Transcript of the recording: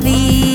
David.